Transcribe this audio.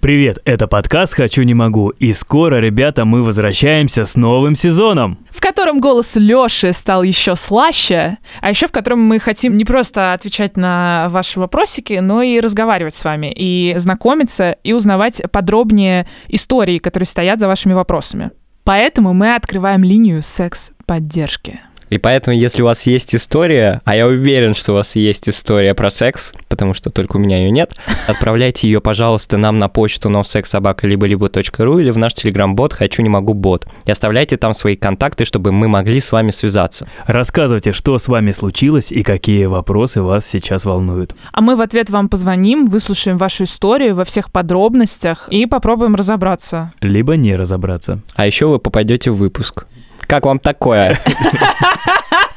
Привет, это подкаст «Хочу, не могу». И скоро, ребята, мы возвращаемся с новым сезоном. В котором голос Лёши стал еще слаще, а еще в котором мы хотим не просто отвечать на ваши вопросики, но и разговаривать с вами, и знакомиться, и узнавать подробнее истории, которые стоят за вашими вопросами. Поэтому мы открываем линию секс-поддержки. И поэтому, если у вас есть история, а я уверен, что у вас есть история про секс, потому что только у меня ее нет, отправляйте ее, пожалуйста, нам на почту nosexsobaka.либо-либо.ру или в наш телеграм-бот «Хочу, не могу, бот». И оставляйте там свои контакты, чтобы мы могли с вами связаться. Рассказывайте, что с вами случилось и какие вопросы вас сейчас волнуют. А мы в ответ вам позвоним, выслушаем вашу историю во всех подробностях и попробуем разобраться. Либо не разобраться. А еще вы попадете в выпуск. Как вам такое?